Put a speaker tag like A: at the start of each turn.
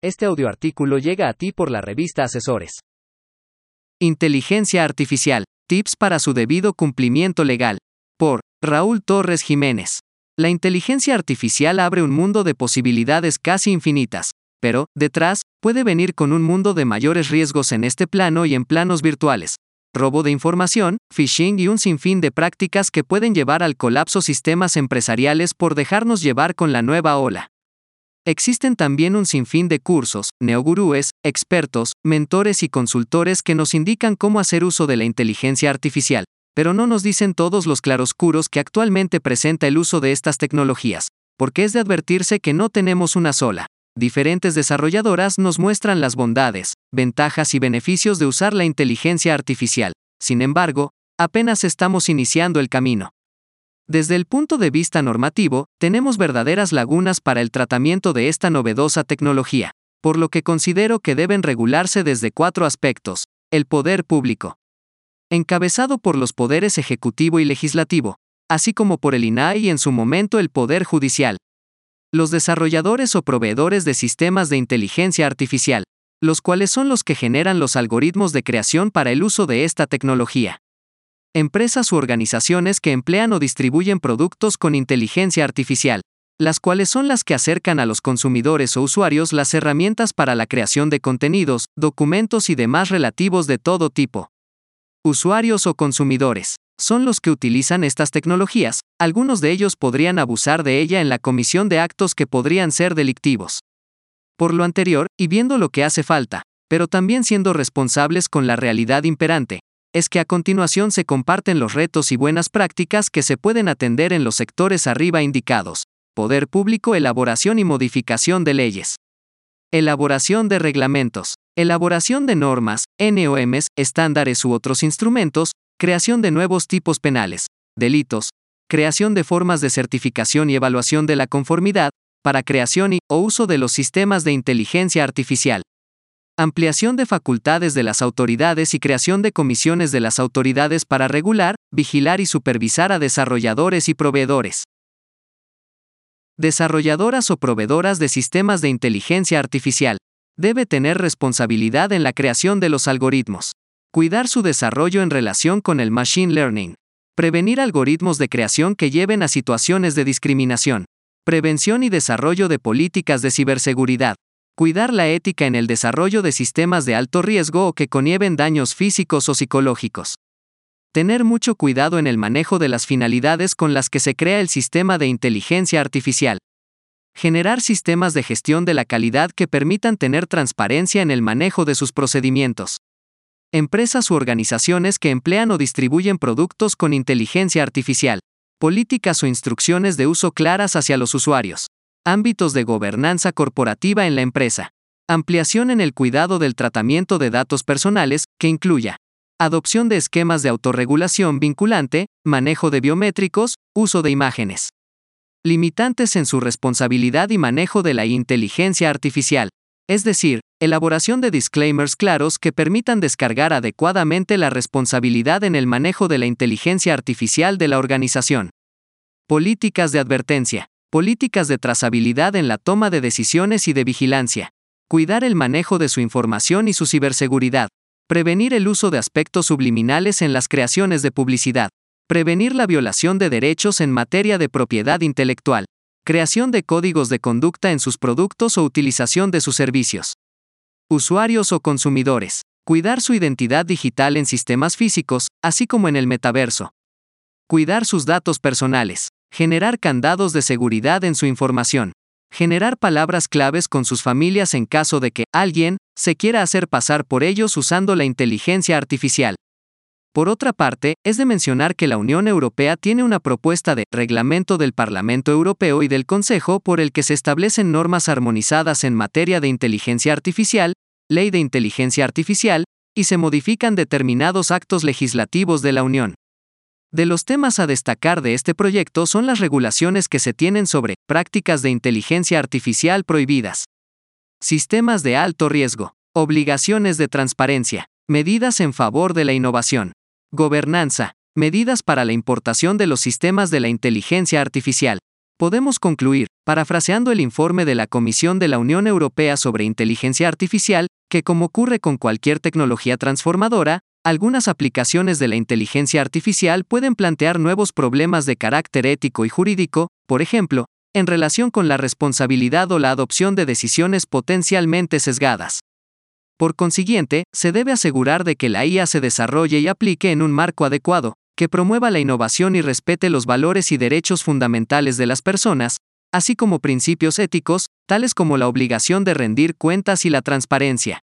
A: Este audioartículo llega a ti por la revista Asesores.
B: Inteligencia Artificial. Tips para su debido cumplimiento legal. Por Raúl Torres Jiménez. La inteligencia artificial abre un mundo de posibilidades casi infinitas, pero, detrás, puede venir con un mundo de mayores riesgos en este plano y en planos virtuales. Robo de información, phishing y un sinfín de prácticas que pueden llevar al colapso sistemas empresariales por dejarnos llevar con la nueva ola. Existen también un sinfín de cursos, neogurúes, expertos, mentores y consultores que nos indican cómo hacer uso de la inteligencia artificial, pero no nos dicen todos los claroscuros que actualmente presenta el uso de estas tecnologías, porque es de advertirse que no tenemos una sola. Diferentes desarrolladoras nos muestran las bondades, ventajas y beneficios de usar la inteligencia artificial. Sin embargo, apenas estamos iniciando el camino. Desde el punto de vista normativo, tenemos verdaderas lagunas para el tratamiento de esta novedosa tecnología, por lo que considero que deben regularse desde cuatro aspectos. El poder público. Encabezado por los poderes ejecutivo y legislativo, así como por el INAI y en su momento el Poder Judicial. Los desarrolladores o proveedores de sistemas de inteligencia artificial, los cuales son los que generan los algoritmos de creación para el uso de esta tecnología empresas u organizaciones que emplean o distribuyen productos con inteligencia artificial, las cuales son las que acercan a los consumidores o usuarios las herramientas para la creación de contenidos, documentos y demás relativos de todo tipo. Usuarios o consumidores son los que utilizan estas tecnologías, algunos de ellos podrían abusar de ella en la comisión de actos que podrían ser delictivos. Por lo anterior, y viendo lo que hace falta, pero también siendo responsables con la realidad imperante, es que a continuación se comparten los retos y buenas prácticas que se pueden atender en los sectores arriba indicados. Poder público, elaboración y modificación de leyes. Elaboración de reglamentos. Elaboración de normas, NOMs, estándares u otros instrumentos, creación de nuevos tipos penales, delitos, creación de formas de certificación y evaluación de la conformidad, para creación y o uso de los sistemas de inteligencia artificial, ampliación de facultades de las autoridades y creación de comisiones de las autoridades para regular, vigilar y supervisar a desarrolladores y proveedores. Desarrolladoras o proveedoras de sistemas de inteligencia artificial. Debe tener responsabilidad en la creación de los algoritmos. Cuidar su desarrollo en relación con el machine learning. Prevenir algoritmos de creación que lleven a situaciones de discriminación. Prevención y desarrollo de políticas de ciberseguridad Cuidar la ética en el desarrollo de sistemas de alto riesgo o que conlleven daños físicos o psicológicos. Tener mucho cuidado en el manejo de las finalidades con las que se crea el sistema de inteligencia artificial. Generar sistemas de gestión de la calidad que permitan tener transparencia en el manejo de sus procedimientos. Empresas u organizaciones que emplean o distribuyen productos con inteligencia artificial. Políticas o instrucciones de uso claras hacia los usuarios. Ámbitos de gobernanza corporativa en la empresa. Ampliación en el cuidado del tratamiento de datos personales, que incluya adopción de esquemas de autorregulación vinculante, manejo de biométricos, uso de imágenes. Limitantes en su responsabilidad y manejo de la inteligencia artificial, es decir, elaboración de disclaimers claros que permitan descargar adecuadamente la responsabilidad en el manejo de la inteligencia artificial de la organización. Políticas de advertencia políticas de trazabilidad en la toma de decisiones y de vigilancia, cuidar el manejo de su información y su ciberseguridad, prevenir el uso de aspectos subliminales en las creaciones de publicidad, prevenir la violación de derechos en materia de propiedad intelectual, creación de códigos de conducta en sus productos o utilización de sus servicios. Usuarios o consumidores, cuidar su identidad digital en sistemas físicos, así como en el metaverso. Cuidar sus datos personales, Generar candados de seguridad en su información. Generar palabras claves con sus familias en caso de que alguien se quiera hacer pasar por ellos usando la inteligencia artificial. Por otra parte, es de mencionar que la Unión Europea tiene una propuesta de reglamento del Parlamento Europeo y del Consejo por el que se establecen normas armonizadas en materia de inteligencia artificial, ley de inteligencia artificial, y se modifican determinados actos legislativos de la Unión. De los temas a destacar de este proyecto son las regulaciones que se tienen sobre prácticas de inteligencia artificial prohibidas, sistemas de alto riesgo, obligaciones de transparencia, medidas en favor de la innovación, gobernanza, medidas para la importación de los sistemas de la inteligencia artificial. Podemos concluir, parafraseando el informe de la Comisión de la Unión Europea sobre Inteligencia Artificial, que como ocurre con cualquier tecnología transformadora, algunas aplicaciones de la inteligencia artificial pueden plantear nuevos problemas de carácter ético y jurídico, por ejemplo, en relación con la responsabilidad o la adopción de decisiones potencialmente sesgadas. Por consiguiente, se debe asegurar de que la IA se desarrolle y aplique en un marco adecuado, que promueva la innovación y respete los valores y derechos fundamentales de las personas, así como principios éticos, tales como la obligación de rendir cuentas y la transparencia.